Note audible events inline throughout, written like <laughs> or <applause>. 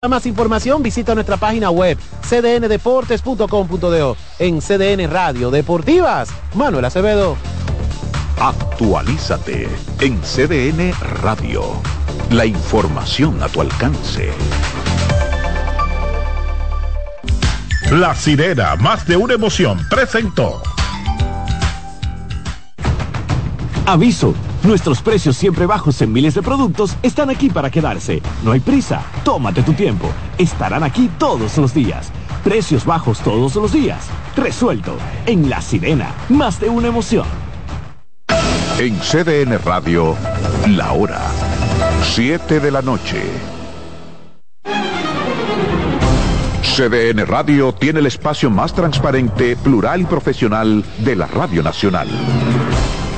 Para más información visita nuestra página web cdndeportes.com.do en CDN Radio Deportivas. Manuel Acevedo. Actualízate en CDN Radio. La información a tu alcance. La sirena, más de una emoción, presentó. Aviso. Nuestros precios siempre bajos en miles de productos están aquí para quedarse. No hay prisa. Tómate tu tiempo. Estarán aquí todos los días. Precios bajos todos los días. Resuelto. En La Sirena. Más de una emoción. En CDN Radio, la hora. 7 de la noche. CDN Radio tiene el espacio más transparente, plural y profesional de la Radio Nacional.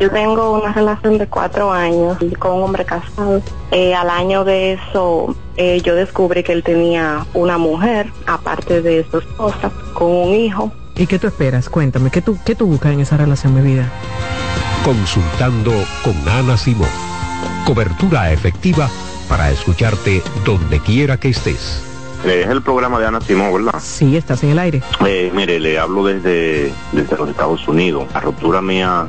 Yo tengo una relación de cuatro años con un hombre casado. Eh, al año de eso, eh, yo descubrí que él tenía una mujer, aparte de su esposa, con un hijo. ¿Y qué tú esperas? Cuéntame, ¿qué tú, qué tú buscas en esa relación, mi vida? Consultando con Ana Simón. Cobertura efectiva para escucharte donde quiera que estés. Eh, es el programa de Ana Simón, ¿verdad? Sí, estás en el aire. Eh, mire, le hablo desde, desde los Estados Unidos. La ruptura mía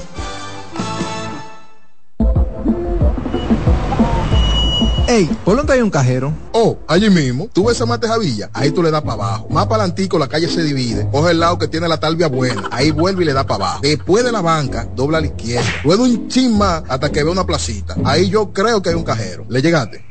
Ey, ¿por dónde hay un cajero? Oh, allí mismo. Tú ves a Mate Javilla, ahí tú le das para abajo. Más para adelantico la calle se divide. Coge el lado que tiene la talvia buena. Ahí vuelve y le da para abajo. Después de la banca, dobla a la izquierda. Luego un chin más hasta que ve una placita. Ahí yo creo que hay un cajero. ¿Le llegaste?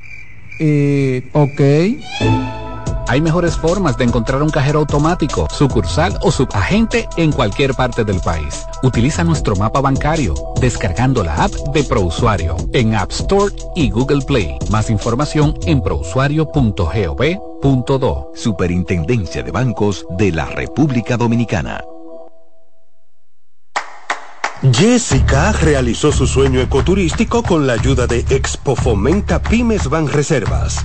Eh, ok. Hay mejores formas de encontrar un cajero automático, sucursal o subagente en cualquier parte del país. Utiliza nuestro mapa bancario descargando la app de ProUsuario en App Store y Google Play. Más información en prousuario.gov.do. Superintendencia de Bancos de la República Dominicana. Jessica realizó su sueño ecoturístico con la ayuda de Expo Fomenta Pymes Ban Reservas.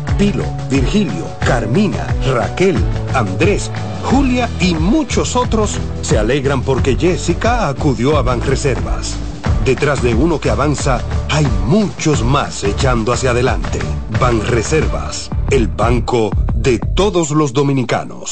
Pilo, Virgilio, Carmina, Raquel, Andrés, Julia y muchos otros se alegran porque Jessica acudió a Banreservas. Detrás de uno que avanza, hay muchos más echando hacia adelante. Banreservas, el banco de todos los dominicanos.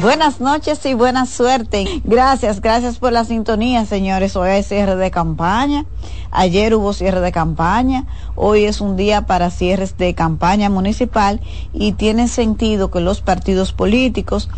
Buenas noches y buena suerte. Gracias, gracias por la sintonía, señores. Hoy hay cierre de campaña. Ayer hubo cierre de campaña. Hoy es un día para cierres de campaña municipal y tiene sentido que los partidos políticos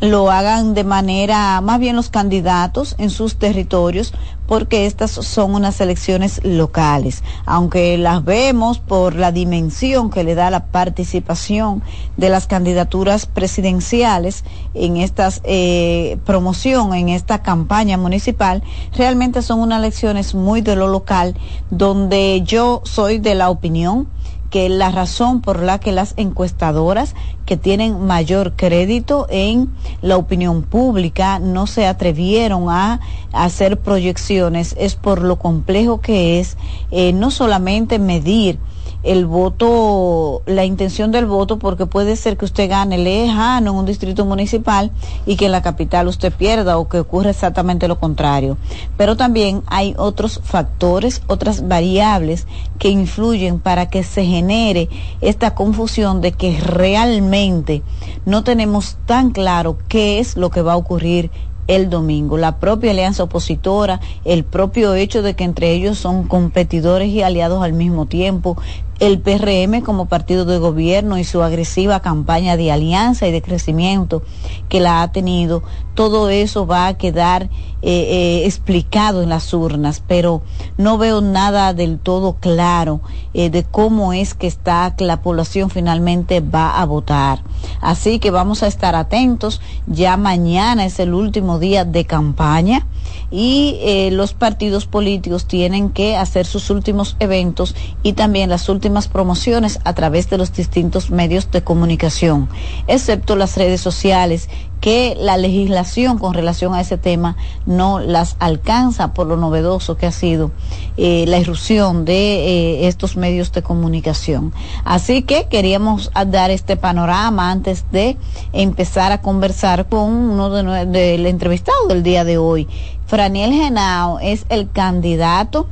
lo hagan de manera, más bien los candidatos en sus territorios, porque estas son unas elecciones locales. Aunque las vemos por la dimensión que le da la participación de las candidaturas presidenciales en esta eh, promoción, en esta campaña municipal, realmente son unas elecciones muy de lo local, donde yo soy de la opinión que la razón por la que las encuestadoras que tienen mayor crédito en la opinión pública no se atrevieron a, hacer proyecciones es por lo complejo que es eh, no solamente medir el voto, la intención del voto, porque puede ser que usted gane lejano en un distrito municipal y que en la capital usted pierda o que ocurra exactamente lo contrario. Pero también hay otros factores, otras variables que influyen para que se genere esta confusión de que realmente no tenemos tan claro qué es lo que va a ocurrir el domingo. La propia alianza opositora, el propio hecho de que entre ellos son competidores y aliados al mismo tiempo, el PRM como partido de gobierno y su agresiva campaña de alianza y de crecimiento que la ha tenido, todo eso va a quedar eh, eh, explicado en las urnas, pero no veo nada del todo claro eh, de cómo es que está que la población finalmente va a votar. Así que vamos a estar atentos. Ya mañana es el último día de campaña y los partidos políticos tienen que hacer sus últimos eventos y también las últimas promociones a través de los distintos medios de comunicación, excepto las redes sociales que la legislación con relación a ese tema no las alcanza por lo novedoso que ha sido eh, la irrupción de eh, estos medios de comunicación. Así que queríamos dar este panorama antes de empezar a conversar con uno del entrevistado del día de hoy. Franiel Genao es el candidato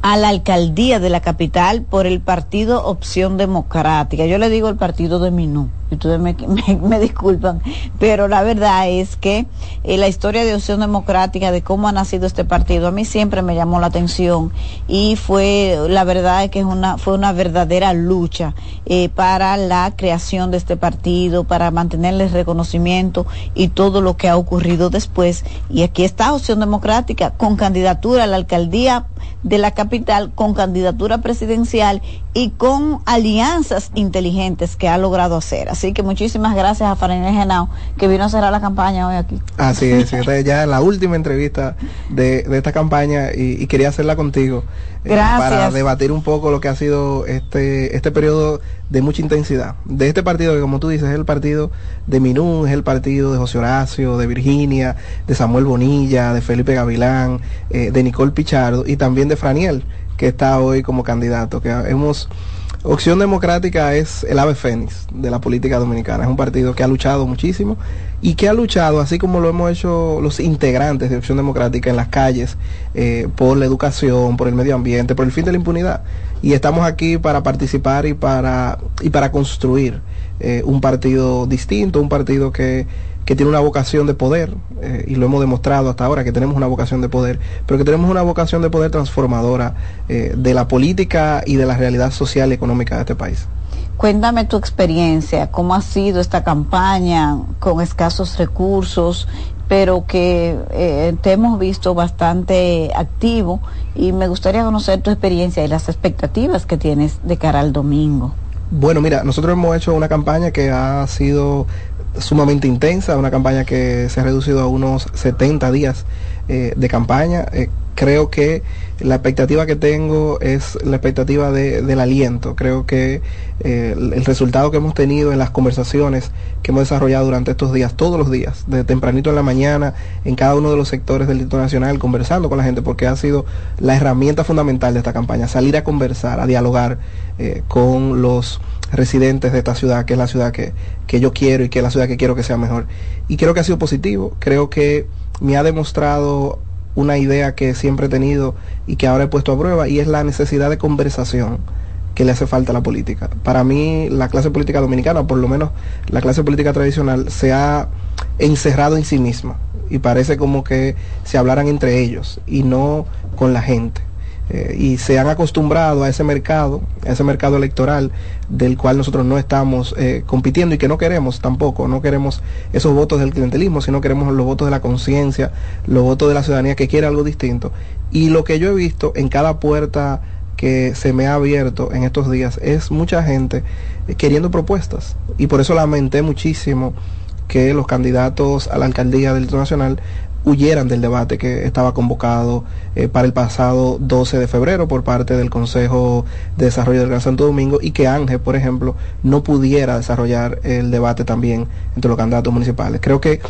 a la alcaldía de la capital por el partido Opción Democrática. Yo le digo el partido de Minú ustedes <laughs> me, disculpan, pero la verdad es que eh, la historia de Opción Democrática, de cómo ha nacido este partido, a mí siempre me llamó la atención y fue, la verdad es que es una, fue una verdadera lucha eh, para la creación de este partido, para mantenerle reconocimiento y todo lo que ha ocurrido después. Y aquí está Opción Democrática con candidatura a la alcaldía de la capital, con candidatura presidencial y con alianzas inteligentes que ha logrado hacer. Así que muchísimas gracias a Farinel Genao que vino a cerrar la campaña hoy aquí. Así es, esta es ya la última entrevista de, esta campaña y, quería hacerla contigo. Eh, para debatir un poco lo que ha sido este, este periodo de mucha intensidad. De este partido que como tú dices es el partido de Minú, es el partido de José Horacio, de Virginia, de Samuel Bonilla, de Felipe Gavilán, eh, de Nicole Pichardo y también de Franiel, que está hoy como candidato, que hemos Opción Democrática es el ave fénix de la política dominicana. Es un partido que ha luchado muchísimo y que ha luchado, así como lo hemos hecho los integrantes de Opción Democrática en las calles, eh, por la educación, por el medio ambiente, por el fin de la impunidad. Y estamos aquí para participar y para, y para construir eh, un partido distinto, un partido que que tiene una vocación de poder, eh, y lo hemos demostrado hasta ahora que tenemos una vocación de poder, pero que tenemos una vocación de poder transformadora eh, de la política y de la realidad social y económica de este país. Cuéntame tu experiencia, cómo ha sido esta campaña con escasos recursos, pero que eh, te hemos visto bastante activo y me gustaría conocer tu experiencia y las expectativas que tienes de cara al domingo. Bueno, mira, nosotros hemos hecho una campaña que ha sido sumamente intensa, una campaña que se ha reducido a unos 70 días eh, de campaña. Eh, creo que la expectativa que tengo es la expectativa del aliento. Creo que eh, el, resultado que hemos tenido en las conversaciones que hemos desarrollado durante estos días, todos los días, de tempranito en la mañana, en cada uno de los sectores del Distrito Nacional, conversando con la gente, porque ha sido la herramienta fundamental de esta campaña, salir a conversar, a dialogar con los residentes de esta ciudad, que es la ciudad que, que yo quiero y que es la ciudad que quiero que sea mejor. Y creo que ha sido positivo, creo que me ha demostrado una idea que siempre he tenido y que ahora he puesto a prueba y es la necesidad de conversación que le hace falta a la política. Para mí la clase política dominicana, por lo menos la clase política tradicional, se ha encerrado en sí misma y parece como que se hablaran entre ellos y no con la gente. Eh, y se han acostumbrado a ese mercado, a ese mercado electoral del cual nosotros no estamos eh, compitiendo y que no queremos tampoco, no queremos esos votos del clientelismo, sino queremos los votos de la conciencia, los votos de la ciudadanía que quiere algo distinto. Y lo que yo he visto en cada puerta que se me ha abierto en estos días es mucha gente eh, queriendo propuestas. Y por eso lamenté muchísimo que los candidatos a la alcaldía del Nacional huyeran del debate que estaba convocado eh, para el pasado 12 de febrero por parte del Consejo de Desarrollo del Gran Santo Domingo y que Ángel, por ejemplo, no pudiera desarrollar el debate también entre los candidatos municipales. Creo que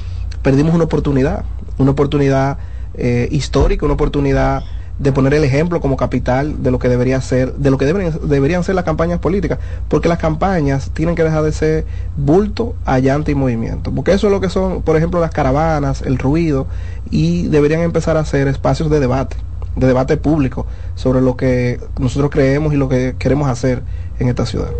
perdimos una oportunidad, una oportunidad eh, histórica, una oportunidad de poner el ejemplo como capital de lo que debería ser, de lo que deberían, deberían ser las campañas políticas, porque las campañas tienen que dejar de ser bulto, allante y movimiento, porque eso es lo que son, por ejemplo, las caravanas, el ruido, y deberían empezar a ser espacios de debate, de debate público sobre lo que nosotros creemos y lo que queremos hacer en esta ciudad.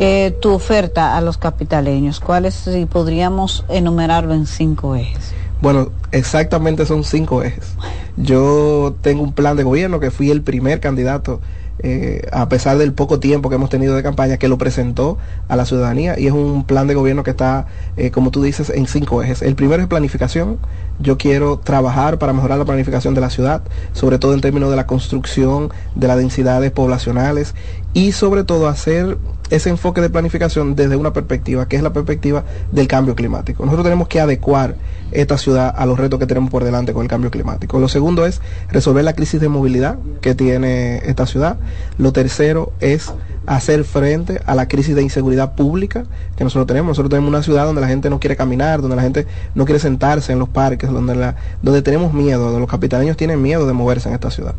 Eh, tu oferta a los capitaleños, ¿cuáles si podríamos enumerarlo en cinco ejes? Bueno, exactamente son cinco ejes. Yo tengo un plan de gobierno que fui el primer candidato, eh, a pesar del poco tiempo que hemos tenido de campaña, que lo presentó a la ciudadanía y es un plan de gobierno que está, eh, como tú dices, en cinco ejes. El primero es planificación. Yo quiero trabajar para mejorar la planificación de la ciudad, sobre todo en términos de la construcción de las densidades poblacionales y sobre todo hacer ese enfoque de planificación desde una perspectiva, que es la perspectiva del cambio climático. Nosotros tenemos que adecuar esta ciudad a los retos que tenemos por delante con el cambio climático. Lo segundo es resolver la crisis de movilidad que tiene esta ciudad. Lo tercero es hacer frente a la crisis de inseguridad pública que nosotros tenemos. Nosotros tenemos una ciudad donde la gente no quiere caminar, donde la gente no quiere sentarse en los parques, donde, la, donde tenemos miedo, donde los capitaleños tienen miedo de moverse en esta ciudad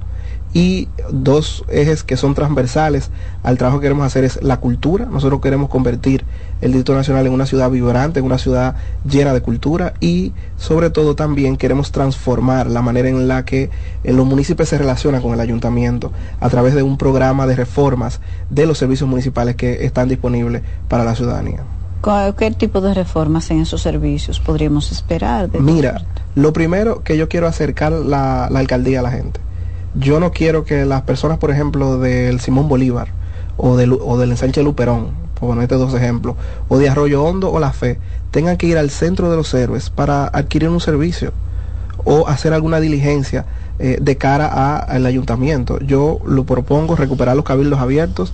y dos ejes que son transversales al trabajo que queremos hacer es la cultura. Nosotros queremos convertir el Distrito Nacional en una ciudad vibrante, en una ciudad llena de cultura y sobre todo también queremos transformar la manera en la que los municipios se relacionan con el ayuntamiento a través de un programa de reformas de los servicios municipales que están disponibles para la ciudadanía. ¿Qué tipo de reformas en esos servicios podríamos esperar? Mira, lo primero que yo quiero acercar la, la alcaldía a la gente yo no quiero que las personas, por ejemplo, del Simón Bolívar o del, o del ensanche Luperón, por ponerte dos ejemplos, o de Arroyo Hondo o La Fe, tengan que ir al centro de los héroes para adquirir un servicio o hacer alguna diligencia eh, de cara al ayuntamiento. Yo lo propongo recuperar los cabildos abiertos,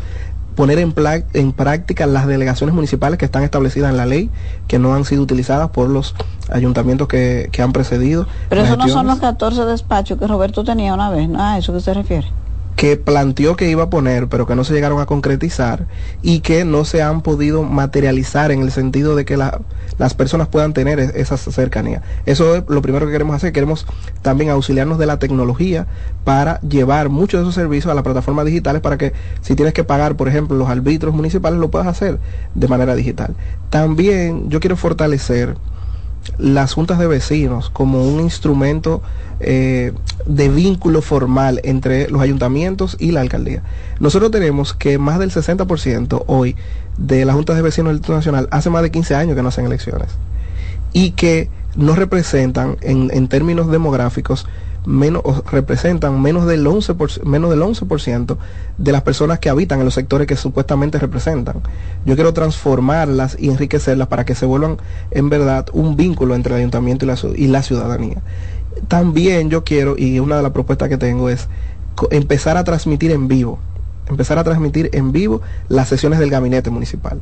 poner en, en práctica las delegaciones municipales que están establecidas en la ley, que no han sido utilizadas por los ayuntamientos que, que han precedido. Pero esos no son los 14 despachos que Roberto tenía una vez, ¿no? ¿A eso que se refiere? Que planteó que iba a poner, pero que no se llegaron a concretizar y que no se han podido materializar en el sentido de que las personas puedan tener esa cercanía. Eso es lo primero que queremos hacer. Queremos también auxiliarnos de la tecnología para llevar muchos de esos servicios a las plataformas digitales para que si tienes que pagar, por ejemplo, los arbitros municipales, lo puedas hacer de manera digital. También yo quiero fortalecer las juntas de vecinos como un instrumento eh, de vínculo formal entre los ayuntamientos y la alcaldía. Nosotros tenemos que más del 60% hoy de las juntas de vecinos del Instituto Nacional hace más de 15 años que no hacen elecciones y que no representan en, en términos demográficos menos representan menos del 11%, menos del 11% de las personas que habitan en los sectores que supuestamente representan. Yo quiero transformarlas y enriquecerlas para que se vuelvan en verdad un vínculo entre el ayuntamiento y la, y la ciudadanía. También yo quiero, y una de las propuestas que tengo es empezar a transmitir en vivo empezar a transmitir en vivo las sesiones del gabinete municipal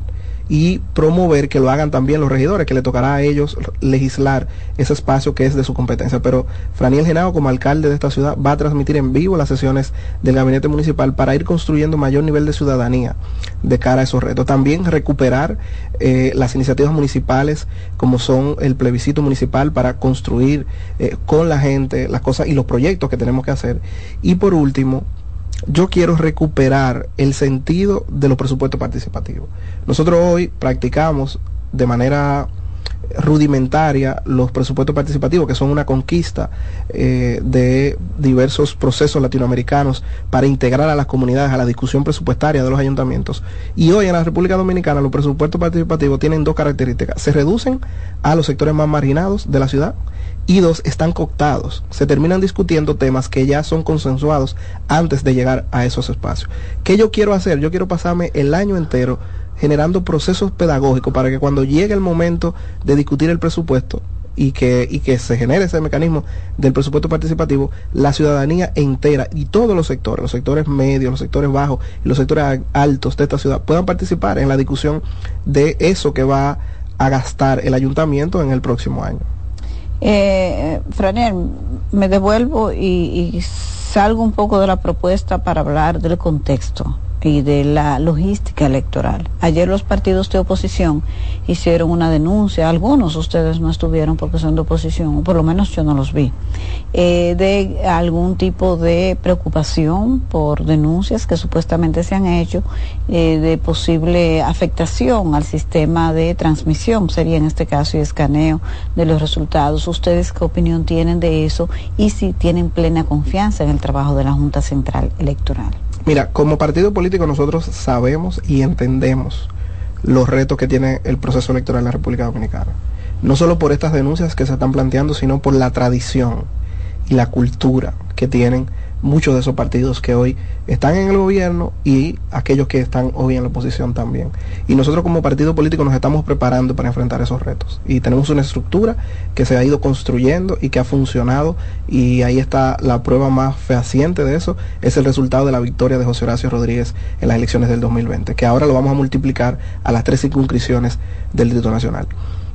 y promover que lo hagan también los regidores, que le tocará a ellos legislar ese espacio que es de su competencia. Pero Franiel Genao, como alcalde de esta ciudad, va a transmitir en vivo las sesiones del gabinete municipal para ir construyendo mayor nivel de ciudadanía de cara a esos retos. También recuperar eh, las iniciativas municipales como son el plebiscito municipal para construir eh, con la gente las cosas y los proyectos que tenemos que hacer. Y por último, yo quiero recuperar el sentido de los presupuestos participativos. Nosotros hoy practicamos de manera rudimentaria los presupuestos participativos, que son una conquista eh, de diversos procesos latinoamericanos para integrar a las comunidades a la discusión presupuestaria de los ayuntamientos. Y hoy en la República Dominicana los presupuestos participativos tienen dos características. Se reducen a los sectores más marginados de la ciudad y dos, están cooptados. Se terminan discutiendo temas que ya son consensuados antes de llegar a esos espacios. ¿Qué yo quiero hacer? Yo quiero pasarme el año entero generando procesos pedagógicos para que cuando llegue el momento de discutir el presupuesto y que, y que se genere ese mecanismo del presupuesto participativo, la ciudadanía entera y todos los sectores, los sectores medios, los sectores bajos y los sectores altos de esta ciudad puedan participar en la discusión de eso que va a gastar el ayuntamiento en el próximo año. Eh, Franer, me devuelvo y, y salgo un poco de la propuesta para hablar del contexto y de la logística electoral. Ayer los partidos de oposición hicieron una denuncia, algunos ustedes no estuvieron porque son de oposición, o por lo menos yo no los vi, eh, de algún tipo de preocupación por denuncias que supuestamente se han hecho eh, de posible afectación al sistema de transmisión, sería en este caso y escaneo de los resultados. ¿Ustedes qué opinión tienen de eso y si tienen plena confianza en el trabajo de la Junta Central Electoral? Mira, como partido político nosotros sabemos y entendemos los retos que tiene el proceso electoral en la República Dominicana. No solo por estas denuncias que se están planteando, sino por la tradición y la cultura que tienen muchos de esos partidos que hoy están en el gobierno y aquellos que están hoy en la oposición también. Y nosotros como partido político nos estamos preparando para enfrentar esos retos. Y tenemos una estructura que se ha ido construyendo y que ha funcionado y ahí está la prueba más fehaciente de eso, es el resultado de la victoria de José Horacio Rodríguez en las elecciones del 2020, que ahora lo vamos a multiplicar a las tres circunscripciones del Distrito Nacional.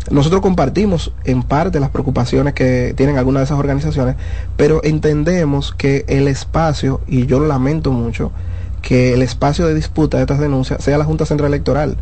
Nosotros compartimos en parte las preocupaciones que tienen algunas de esas organizaciones, pero entendemos que el espacio, y yo lo lamento mucho, que el espacio de disputa de estas denuncias sea la Junta Central Electoral.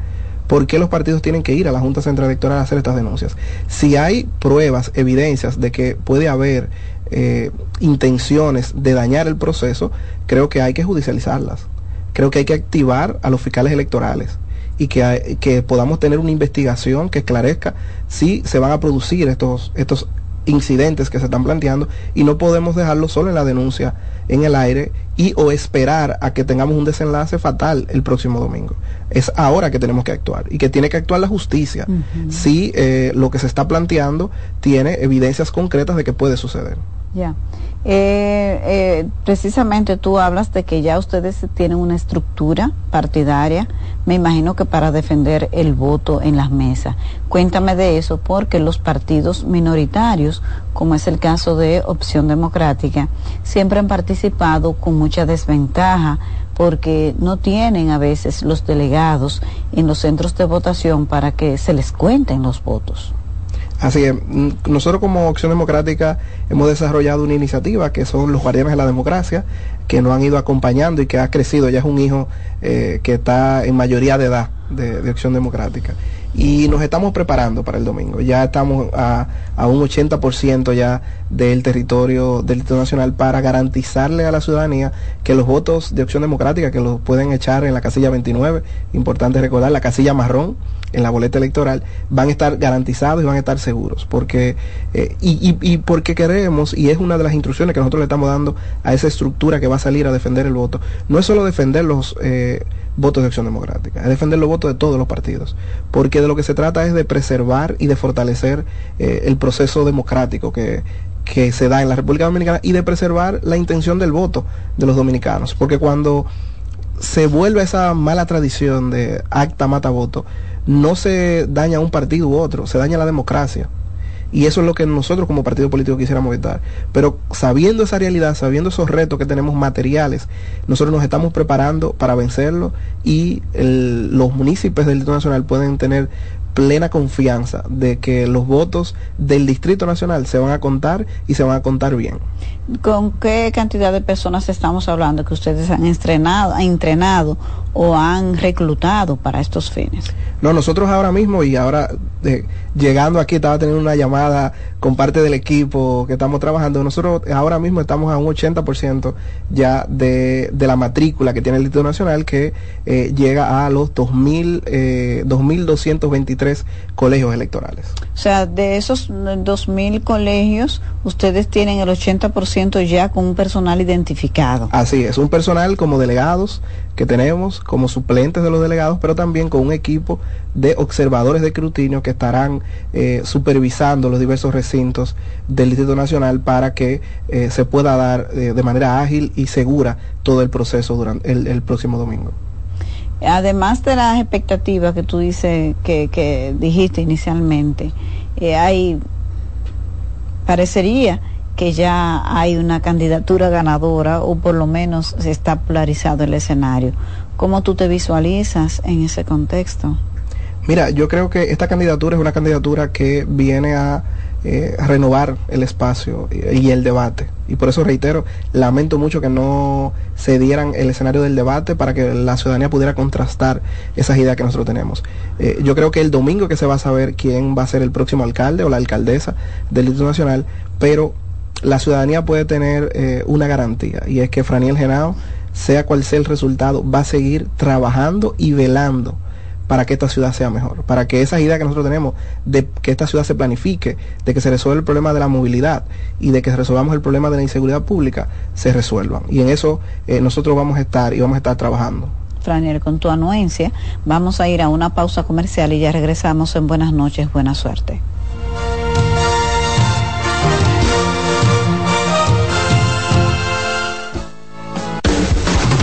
¿Por qué los partidos tienen que ir a la Junta Central Electoral a hacer estas denuncias? Si hay pruebas, evidencias de que puede haber eh, intenciones de dañar el proceso, creo que hay que judicializarlas. Creo que hay que activar a los fiscales electorales y que, que podamos tener una investigación que esclarezca si se van a producir estos, estos incidentes que se están planteando y no podemos dejarlo solo en la denuncia en el aire y o esperar a que tengamos un desenlace fatal el próximo domingo. Es ahora que tenemos que actuar y que tiene que actuar la justicia si eh, lo que se está planteando tiene evidencias concretas de que puede suceder. Ya. Eh, eh, precisamente tú hablas de que ya ustedes tienen una estructura partidaria, me imagino que para defender el voto en las mesas. Cuéntame de eso, porque los partidos minoritarios, como es el caso de Opción Democrática, siempre han participado con mucha desventaja porque no tienen a veces los delegados en los centros de votación para que se les cuenten los votos. Así que mm, nosotros como Opción Democrática hemos desarrollado una iniciativa que son los guardianes de la democracia, que nos han ido acompañando y que ha crecido, ya es un hijo eh, que está en mayoría de edad de, de Acción Democrática y nos estamos preparando para el domingo. Ya estamos a, a un 80% ya del territorio del Distrito Nacional para garantizarle a la ciudadanía que los votos de opción democrática, que los pueden echar en la casilla 29, importante recordar, la casilla marrón en la boleta electoral, van a estar garantizados y van a estar seguros. Porque, eh, y, y, porque queremos, y es una de las instrucciones que nosotros le estamos dando a esa estructura que va a salir a defender el voto, no es solo defender los... Eh, votos de acción democrática, es defender los votos de todos los partidos, porque de lo que se trata es de preservar y de fortalecer eh, el proceso democrático que, que se da en la República Dominicana y de preservar la intención del voto de los dominicanos, porque cuando se vuelve esa mala tradición de acta mata voto, no se daña un partido u otro, se daña la democracia. Y eso es lo que nosotros como partido político quisiéramos evitar. Pero sabiendo esa realidad, sabiendo esos retos que tenemos materiales, nosotros nos estamos preparando para vencerlo y los municipios del Distrito Nacional pueden tener plena confianza de que los votos del Distrito Nacional se van a contar y se van a contar bien. ¿Con qué cantidad de personas estamos hablando que ustedes han entrenado, entrenado o han reclutado para estos fines? No, nosotros ahora mismo y ahora eh, llegando aquí estaba teniendo una llamada con parte del equipo que estamos trabajando. Nosotros ahora mismo estamos a un 80% ya de, de, la matrícula que tiene el Distrito Nacional que eh, llega a los 2000, eh, 2.223 colegios electorales. O sea, de esos 2.000 colegios, ustedes tienen el 80% ya con un personal identificado. Así es, un personal como delegados que tenemos, como suplentes de los delegados, pero también con un equipo de observadores de escrutinio que estarán eh, supervisando los diversos recintos del Distrito Nacional para que eh, se pueda dar eh, de manera ágil y segura todo el proceso durante el, el próximo domingo. Además de las expectativas que tú dices que, que dijiste inicialmente, hay parecería que ya hay una candidatura ganadora o por lo menos se está polarizado el escenario. ¿Cómo tú te visualizas en ese contexto? Mira, yo creo que esta candidatura es una candidatura que viene a, eh, renovar el espacio y, el debate. Y por eso reitero, lamento mucho que no se dieran el escenario del debate para que la ciudadanía pudiera contrastar esas ideas que nosotros tenemos. Eh, yo creo que el domingo que se va a saber quién va a ser el próximo alcalde o la alcaldesa del Distrito Nacional, pero la ciudadanía puede tener eh, una garantía y es que Franiel Genao, sea cual sea el resultado, va a seguir trabajando y velando para que esta ciudad sea mejor, para que esas ideas que nosotros tenemos de que esta ciudad se planifique, de que se resuelva el problema de la movilidad y de que resolvamos el problema de la inseguridad pública, se resuelvan. Y en eso eh, nosotros vamos a estar y vamos a estar trabajando. Franiel, con tu anuencia, vamos a ir a una pausa comercial y ya regresamos en Buenas noches, buena suerte.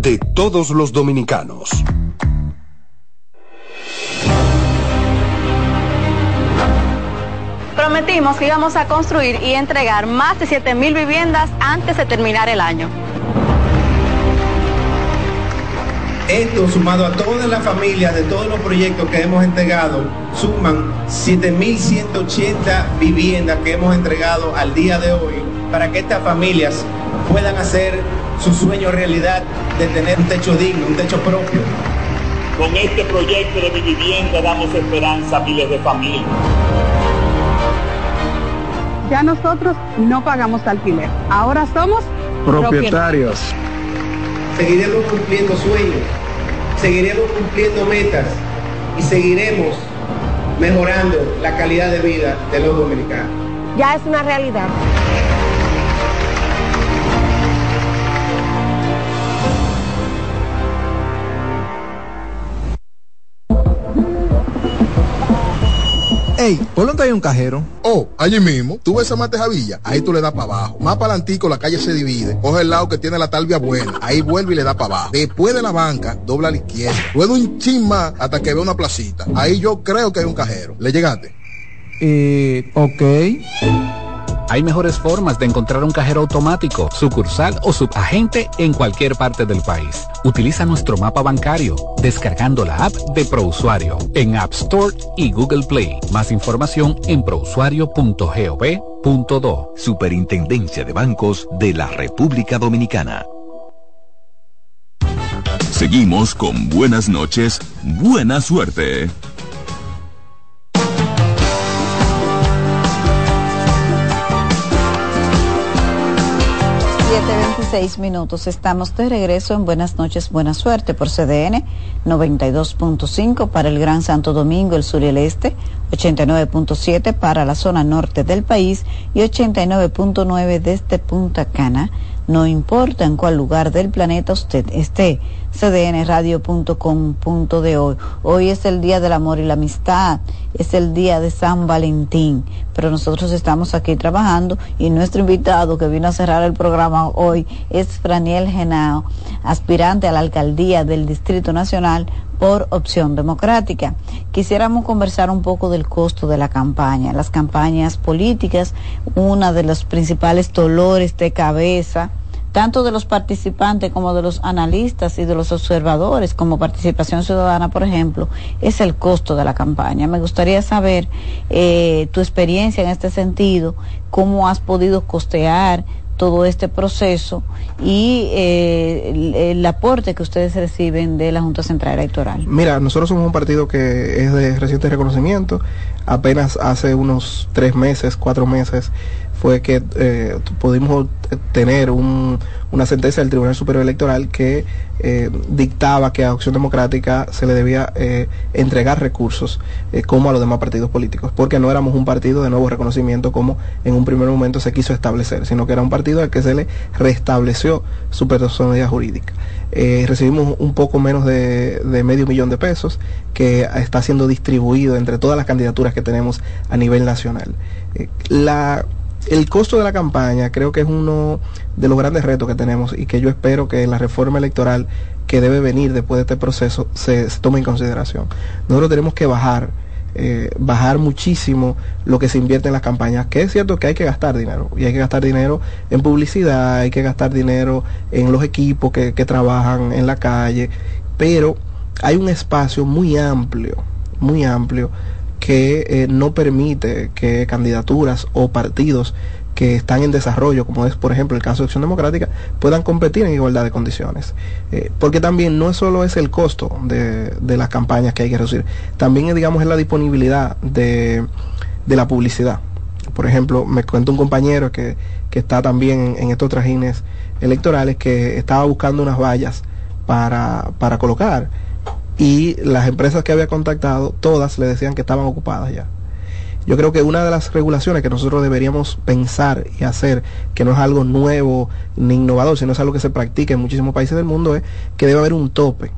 de todos los dominicanos. Prometimos que íbamos a construir y entregar más de 7.000 viviendas antes de terminar el año. Esto sumado a todas las familias de todos los proyectos que hemos entregado, suman 7.180 viviendas que hemos entregado al día de hoy para que estas familias puedan hacer su sueño realidad de tener un techo digno, un techo propio. Con este proyecto de mi vivienda damos esperanza a miles de familias. Ya nosotros no pagamos alquiler, ahora somos propietarios. Seguiremos cumpliendo sueños, seguiremos cumpliendo metas y seguiremos mejorando la calidad de vida de los dominicanos. Ya es una realidad. Ey, ¿por dónde hay un cajero? Oh, allí mismo. Tú ves a Mate Javilla, ahí tú le das para abajo. Más para la calle se divide. Coge el lado que tiene la talvia buena. Ahí vuelve y le da para abajo. Después de la banca, dobla a la izquierda. Luego un chin más hasta que ve una placita. Ahí yo creo que hay un cajero. ¿Le llegaste? Eh, ok. Hay mejores formas de encontrar un cajero automático, sucursal o subagente en cualquier parte del país. Utiliza nuestro mapa bancario descargando la app de ProUsuario en App Store y Google Play. Más información en prousuario.gov.do. Superintendencia de Bancos de la República Dominicana. Seguimos con buenas noches, buena suerte. 7.26 minutos. Estamos de regreso en Buenas noches, buena suerte por CDN 92.5 para el Gran Santo Domingo, el sur y el este, 89.7 para la zona norte del país y 89.9 desde Punta Cana. No importa en cuál lugar del planeta usted esté cdnradio.com.de hoy. Hoy es el Día del Amor y la Amistad, es el Día de San Valentín, pero nosotros estamos aquí trabajando y nuestro invitado que vino a cerrar el programa hoy es Franiel Genao, aspirante a la alcaldía del Distrito Nacional por opción democrática. Quisiéramos conversar un poco del costo de la campaña. Las campañas políticas, una de los principales dolores de cabeza tanto de los participantes como de los analistas y de los observadores, como participación ciudadana, por ejemplo, es el costo de la campaña. Me gustaría saber eh, tu experiencia en este sentido, cómo has podido costear todo este proceso y eh, el, el, aporte que ustedes reciben de la Junta Central Electoral. Mira, nosotros somos un partido que es de reciente reconocimiento. Apenas hace unos tres meses, cuatro meses, fue que eh, pudimos tener una sentencia del Tribunal Superior Electoral que eh, dictaba que a Opción Democrática se le debía eh, entregar recursos como a los demás partidos políticos, porque no éramos un partido de nuevo reconocimiento como en un primer momento se quiso establecer, sino que era un partido al que se le restableció su personalidad jurídica. recibimos un poco menos de, de medio millón de pesos que está siendo distribuido entre todas las candidaturas que tenemos a nivel nacional. la el costo de la campaña creo que es uno de los grandes retos que tenemos y que yo espero que la reforma electoral que debe venir después de este proceso se, tome en consideración. Nosotros tenemos que bajar, eh, bajar muchísimo lo que se invierte en las campañas, que es cierto que hay que gastar dinero, y hay que gastar dinero en publicidad, hay que gastar dinero en los equipos que, que trabajan en la calle, pero hay un espacio muy amplio, muy amplio que eh, no permite que candidaturas o partidos que están en desarrollo, como es por ejemplo el caso de Acción Democrática, puedan competir en igualdad de condiciones. Eh, porque también no solo es el costo de, las campañas que hay que reducir, también digamos es la disponibilidad de, la publicidad. Por ejemplo, me cuenta un compañero que, está también en, estos trajines electorales que estaba buscando unas vallas para, para colocar y las empresas que había contactado, todas le decían que estaban ocupadas ya. Yo creo que una de las regulaciones que nosotros deberíamos pensar y hacer, que no es algo nuevo ni innovador, sino es algo que se practica en muchísimos países del mundo, es que debe haber un tope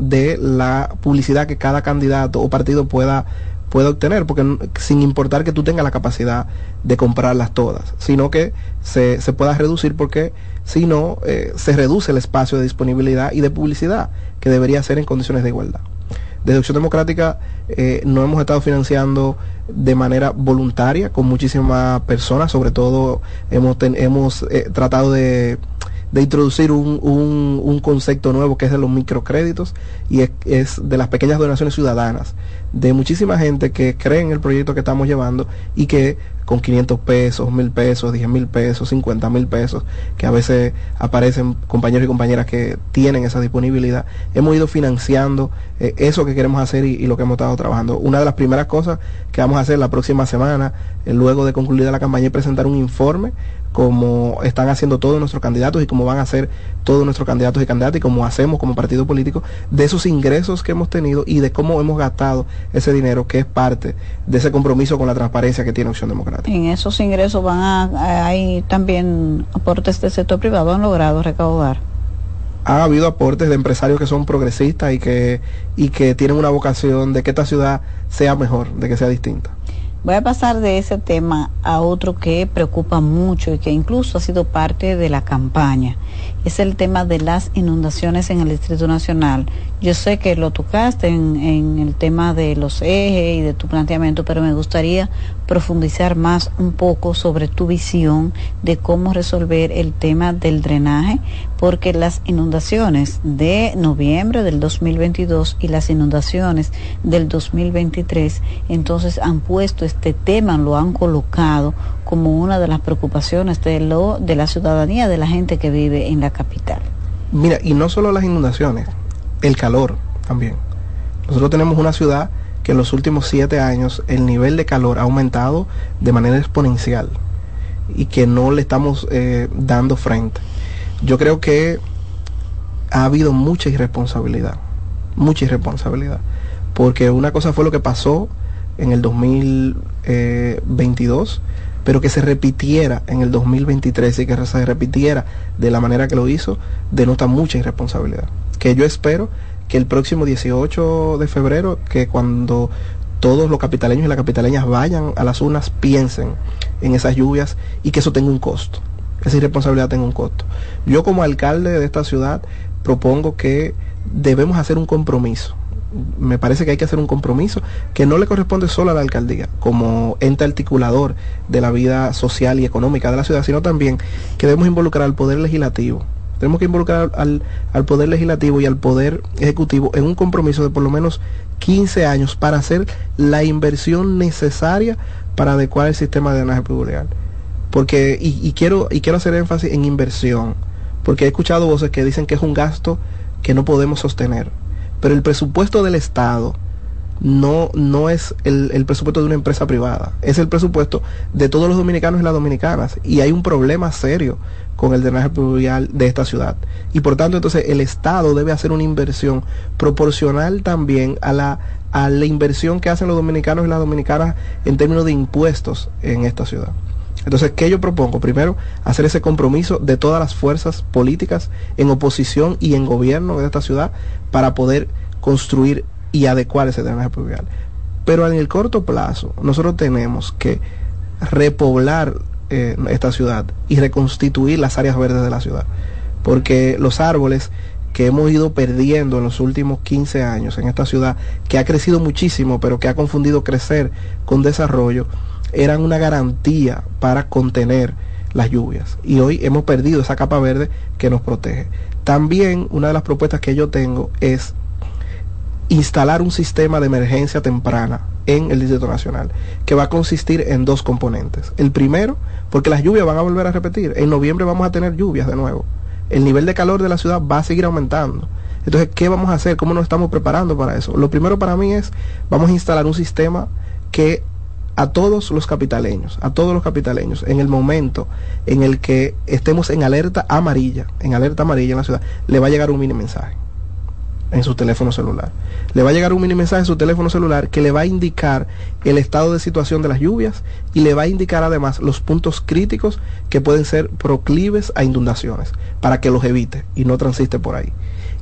de la publicidad que cada candidato o partido pueda pueda obtener, porque sin importar que tú tengas la capacidad de comprarlas todas, sino que se, se pueda reducir porque si no, eh, se reduce el espacio de disponibilidad y de publicidad que debería ser en condiciones de igualdad. Desde Opción Democrática eh, no hemos estado financiando de manera voluntaria con muchísimas personas, sobre todo hemos, hemos eh, tratado de, introducir un, un, concepto nuevo que es de los microcréditos y es, de las pequeñas donaciones ciudadanas, de muchísima gente que cree en el proyecto que estamos llevando y que con 500 pesos, 1000 pesos, 10 mil pesos, 50 mil pesos, que a veces aparecen compañeros y compañeras que tienen esa disponibilidad. Hemos ido financiando eh, eso que queremos hacer y, lo que hemos estado trabajando. Una de las primeras cosas que vamos a hacer la próxima semana, eh, luego de concluir la campaña, es presentar un informe como están haciendo todos nuestros candidatos y como van a hacer todos nuestros candidatos y candidatas y como hacemos como partido político, de esos ingresos que hemos tenido y de cómo hemos gastado ese dinero que es parte de ese compromiso con la transparencia que tiene Opción Democrática. En esos ingresos van a, hay también aportes del sector privado, han logrado recaudar. Ha habido aportes de empresarios que son progresistas y que, y que tienen una vocación de que esta ciudad sea mejor, de que sea distinta. Voy a pasar de ese tema a otro que preocupa mucho y que incluso ha sido parte de la campaña. Es el tema de las inundaciones en el Distrito Nacional. Yo sé que lo tocaste en, el tema de los ejes y de tu planteamiento, pero me gustaría profundizar más un poco sobre tu visión de cómo resolver el tema del drenaje, porque las inundaciones de noviembre del 2022 y las inundaciones del 2023 entonces han puesto este tema, lo han colocado como una de las preocupaciones de, lo, de la ciudadanía, de la gente que vive en la capital. Mira, y no solo las inundaciones, el calor también. Nosotros tenemos una ciudad que en los últimos siete años el nivel de calor ha aumentado de manera exponencial y que no le estamos eh, dando frente. Yo creo que ha habido mucha irresponsabilidad, mucha irresponsabilidad, porque una cosa fue lo que pasó en el 2022, pero que se repitiera en el 2023 y que se repitiera de la manera que lo hizo, denota mucha irresponsabilidad. Que yo espero que el próximo 18 de febrero, que cuando todos los capitaleños y las capitaleñas vayan a las urnas, piensen en esas lluvias y que eso tenga un costo, esa irresponsabilidad tenga un costo. Yo como alcalde de esta ciudad propongo que debemos hacer un compromiso. Me parece que hay que hacer un compromiso que no le corresponde solo a la alcaldía como ente articulador de la vida social y económica de la ciudad, sino también que debemos involucrar al poder legislativo, tenemos que involucrar al, Poder Legislativo y al Poder Ejecutivo en un compromiso de por lo menos 15 años para hacer la inversión necesaria para adecuar el sistema de drenaje pluvial. Porque, y, quiero, y quiero hacer énfasis en inversión, porque he escuchado voces que dicen que es un gasto que no podemos sostener. Pero el presupuesto del Estado no, no es el, presupuesto de una empresa privada, es el presupuesto de todos los dominicanos y las dominicanas. Y hay un problema serio con el drenaje pluvial de esta ciudad. Y por tanto, entonces el Estado debe hacer una inversión proporcional también a la, a la inversión que hacen los dominicanos y las dominicanas en términos de impuestos en esta ciudad. Entonces, ¿qué yo propongo? Primero, hacer ese compromiso de todas las fuerzas políticas en oposición y en gobierno de esta ciudad para poder construir y adecuar ese drenaje pluvial. Pero en el corto plazo, nosotros tenemos que repoblar eh, esta ciudad y reconstituir las áreas verdes de la ciudad. Porque los árboles que hemos ido perdiendo en los últimos 15 años en esta ciudad, que ha crecido muchísimo, pero que ha confundido crecer con desarrollo, eran una garantía para contener las lluvias. Y hoy hemos perdido esa capa verde que nos protege. También una de las propuestas que yo tengo es instalar un sistema de emergencia temprana en el Distrito Nacional, que va a consistir en dos componentes. El primero, porque las lluvias van a volver a repetir. En noviembre vamos a tener lluvias de nuevo. El nivel de calor de la ciudad va a seguir aumentando. Entonces, ¿qué vamos a hacer? ¿Cómo nos estamos preparando para eso? Lo primero para mí es, vamos a instalar un sistema que a todos los capitaleños, a todos los capitaleños, en el momento en el que estemos en alerta amarilla, en alerta amarilla en la ciudad, le va a llegar un mini mensaje en su teléfono celular. Le va a llegar un mini mensaje en su teléfono celular que le va a indicar el estado de situación de las lluvias y le va a indicar además los puntos críticos que pueden ser proclives a inundaciones para que los evite y no transiste por ahí.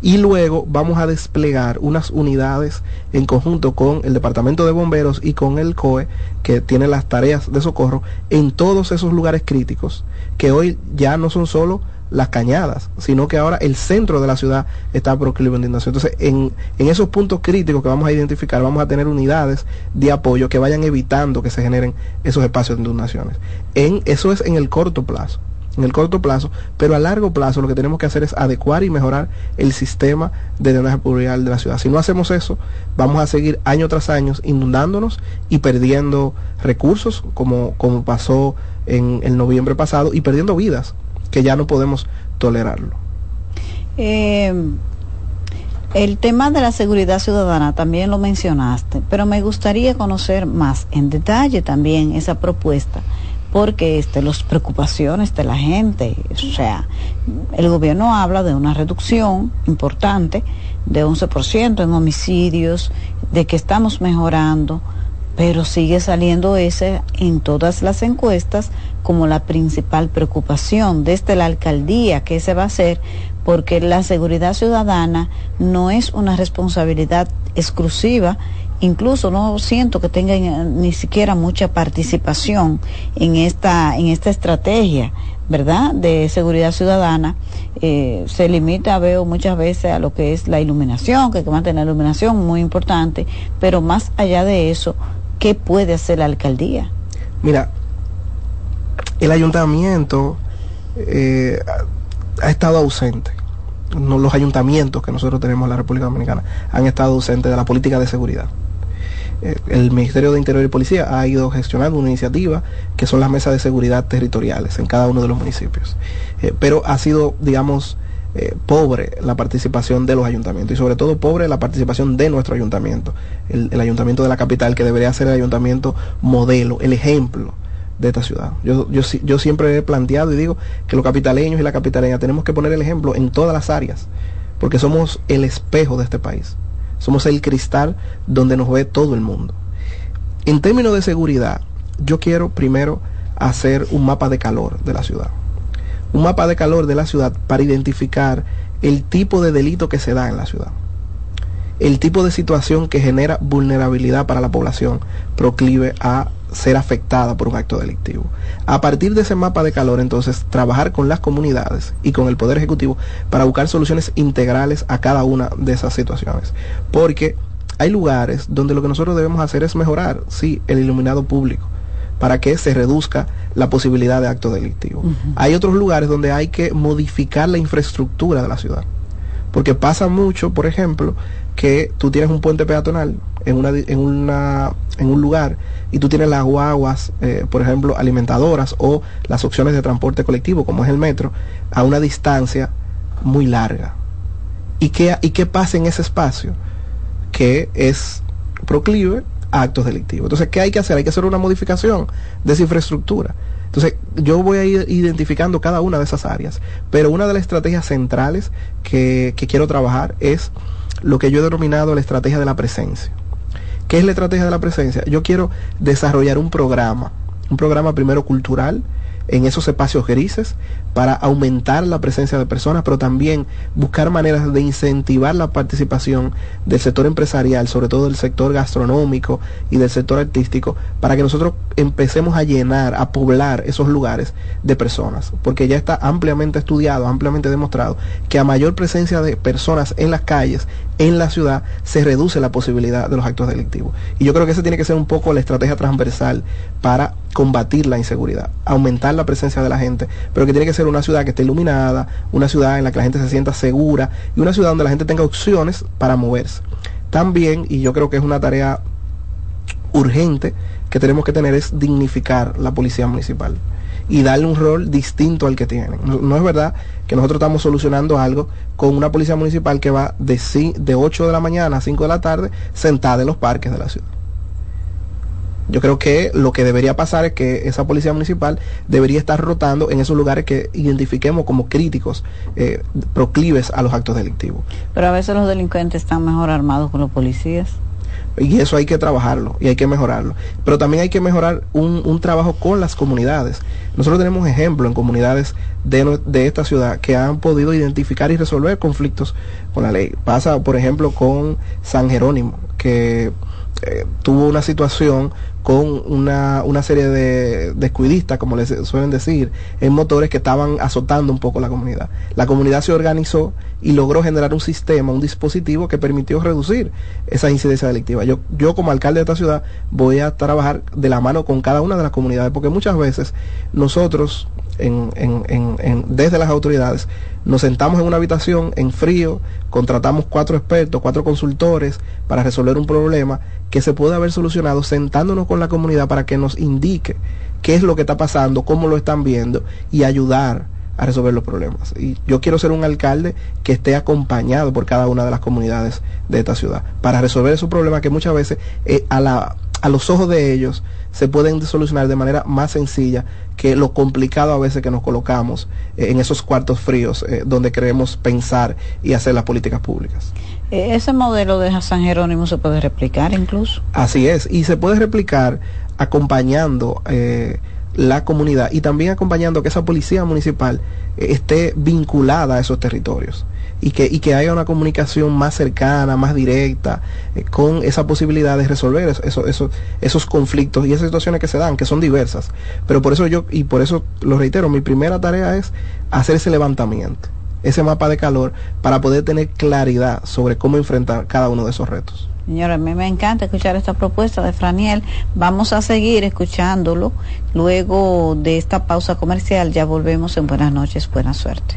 Y luego vamos a desplegar unas unidades en conjunto con el Departamento de Bomberos y con el COE, que tiene las tareas de socorro, en todos esos lugares críticos, que hoy ya no son solo las cañadas, sino que ahora el centro de la ciudad está proclive a inundación. Entonces, en, en, esos puntos críticos que vamos a identificar, vamos a tener unidades de apoyo que vayan evitando que se generen esos espacios de inundaciones. En, eso es en el corto plazo, en el corto plazo, pero a largo plazo lo que tenemos que hacer es adecuar y mejorar el sistema de drenaje pluvial de la ciudad. Si no hacemos eso, vamos a seguir año tras año inundándonos y perdiendo recursos, como, como pasó en el noviembre pasado, y perdiendo vidas que ya no podemos tolerarlo. Eh, el tema de la seguridad ciudadana también lo mencionaste, pero me gustaría conocer más en detalle también esa propuesta, porque este, las preocupaciones de la gente, o sea, el gobierno habla de una reducción importante de 11% en homicidios, de que estamos mejorando, pero sigue saliendo ese en todas las encuestas como la principal preocupación desde la alcaldía que se va a hacer porque la seguridad ciudadana no es una responsabilidad exclusiva incluso no siento que tenga ni siquiera mucha participación en esta en esta estrategia verdad de seguridad ciudadana eh, se limita veo muchas veces a lo que es la iluminación que hay que mantener la iluminación muy importante pero más allá de eso ¿qué puede hacer la alcaldía? Mira, el ayuntamiento eh, ha estado ausente. los ayuntamientos que nosotros tenemos en la República Dominicana han estado ausentes de la política de seguridad. Eh, el Ministerio de Interior y Policía ha ido gestionando una iniciativa que son las mesas de seguridad territoriales en cada uno de los municipios. Eh, pero ha sido, digamos, eh, pobre la participación de los ayuntamientos y sobre todo pobre la participación de nuestro ayuntamiento, el, ayuntamiento de la capital que debería ser el ayuntamiento modelo, el ejemplo de esta ciudad. Yo, yo, yo siempre he planteado y digo que los capitaleños y la capitaleña tenemos que poner el ejemplo en todas las áreas, porque somos el espejo de este país, somos el cristal donde nos ve todo el mundo. En términos de seguridad, yo quiero primero hacer un mapa de calor de la ciudad un mapa de calor de la ciudad para identificar el tipo de delito que se da en la ciudad, el tipo de situación que genera vulnerabilidad para la población proclive a ser afectada por un acto delictivo. A partir de ese mapa de calor, entonces, trabajar con las comunidades y con el Poder Ejecutivo para buscar soluciones integrales a cada una de esas situaciones. Porque hay lugares donde lo que nosotros debemos hacer es mejorar, sí, el iluminado público para que se reduzca la posibilidad de acto delictivo. Hay otros lugares donde hay que modificar la infraestructura de la ciudad. Porque pasa mucho, por ejemplo, que tú tienes un puente peatonal en, una, en, una, en un lugar y tú tienes las guaguas, eh, por ejemplo, alimentadoras o las opciones de transporte colectivo, como es el metro, a una distancia muy larga. ¿Y qué, y qué pasa en ese espacio? Que es proclive a actos delictivos. Entonces, ¿qué hay que hacer? Hay que hacer una modificación de esa infraestructura. Entonces, yo voy a ir identificando cada una de esas áreas, pero una de las estrategias centrales que, quiero trabajar es lo que yo he denominado la estrategia de la presencia. ¿Qué es la estrategia de la presencia? Yo quiero desarrollar un programa, un programa primero cultural, en esos espacios grises para aumentar la presencia de personas, pero también buscar maneras de incentivar la participación del sector empresarial, sobre todo del sector gastronómico y del sector artístico, para que nosotros empecemos a llenar, a poblar esos lugares de personas, porque ya está ampliamente estudiado, ampliamente demostrado que a mayor presencia de personas en las calles, en la ciudad, se reduce la posibilidad de los actos delictivos. Y yo creo que esa tiene que ser un poco la estrategia transversal para combatir la inseguridad, aumentar la presencia de la gente, pero que tiene que ser una ciudad que esté iluminada, una ciudad en la que la gente se sienta segura y una ciudad donde la gente tenga opciones para moverse. También, y yo creo que es una tarea urgente que tenemos que tener, es dignificar la policía municipal y darle un rol distinto al que tienen. No, es verdad que nosotros estamos solucionando algo con una policía municipal que va de, de 8 de la mañana a 5 de la tarde sentada en los parques de la ciudad. Yo creo que lo que debería pasar es que esa policía municipal debería estar rotando en esos lugares que identifiquemos como críticos, eh, proclives a los actos delictivos. Pero a veces los delincuentes están mejor armados con los policías. Y eso hay que trabajarlo y hay que mejorarlo. Pero también hay que mejorar un, trabajo con las comunidades. Nosotros tenemos ejemplos en comunidades de, de, esta ciudad que han podido identificar y resolver conflictos con la ley. Pasa, por ejemplo, con San Jerónimo, que eh, tuvo una situación con una, una serie de descuidistas, como les suelen decir, en motores que estaban azotando un poco la comunidad. La comunidad se organizó y logró generar un sistema, un dispositivo que permitió reducir esa incidencia delictiva. Yo, yo como alcalde de esta ciudad voy a trabajar de la mano con cada una de las comunidades, porque muchas veces nosotros en, en, en, desde las autoridades nos sentamos en una habitación en frío, contratamos cuatro expertos, cuatro consultores para resolver un problema que se puede haber solucionado sentándonos con la comunidad para que nos indique qué es lo que está pasando, cómo lo están viendo y ayudar a resolver los problemas. Y yo quiero ser un alcalde que esté acompañado por cada una de las comunidades de esta ciudad para resolver esos problemas que muchas veces eh, a, la, a los ojos de ellos se pueden solucionar de manera más sencilla que lo complicado a veces que nos colocamos eh, en esos cuartos fríos eh, donde queremos pensar y hacer las políticas públicas. E-, ese modelo de San Jerónimo se puede replicar incluso. Así es, y se puede replicar acompañando eh, la comunidad y también acompañando que esa policía municipal esté vinculada a esos territorios y que, y que haya una comunicación más cercana, más directa, eh, con esa posibilidad de resolver eso, eso, esos conflictos y esas situaciones que se dan, que son diversas. Pero por eso yo, y por eso lo reitero, mi primera tarea es hacer ese levantamiento, ese mapa de calor, para poder tener claridad sobre cómo enfrentar cada uno de esos retos. Señora, a mí me encanta escuchar esta propuesta de Franiel. Vamos a seguir escuchándolo. Luego de esta pausa comercial ya volvemos en Buenas noches, buena suerte.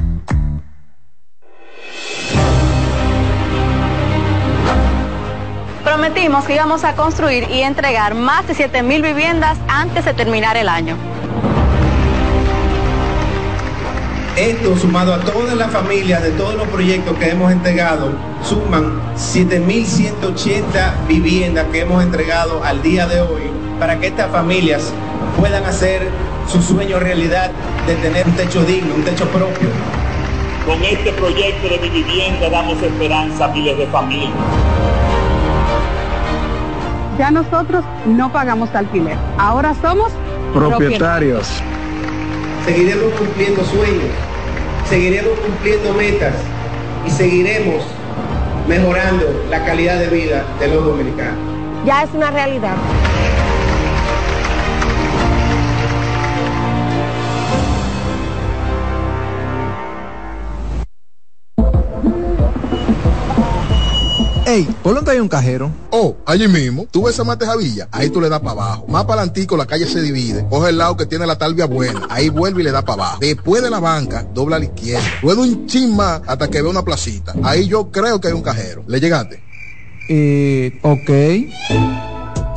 Prometimos que íbamos a construir y entregar más de 7.000 viviendas antes de terminar el año. Esto sumado a todas las familias de todos los proyectos que hemos entregado, suman 7.180 viviendas que hemos entregado al día de hoy para que estas familias puedan hacer su sueño realidad de tener un techo digno, un techo propio. Con este proyecto de mi vivienda damos esperanza a miles de familias. Ya nosotros no pagamos alquiler. Ahora somos Propietarios. Seguiremos cumpliendo sueños, seguiremos cumpliendo metas y seguiremos mejorando la calidad de vida de los dominicanos. Ya es una realidad. Ey, ¿por dónde hay un cajero? Oh, allí mismo. Tú ves esa matejavilla, ahí tú le das para abajo. Más para adelantico la calle se divide. Coge el lado que tiene la talvia buena. Ahí vuelve y le da para abajo. Después de la banca, dobla a la izquierda. Luego un chin más hasta que ve una placita. Ahí yo creo que hay un cajero. ¿Le llegaste? Eh, ok.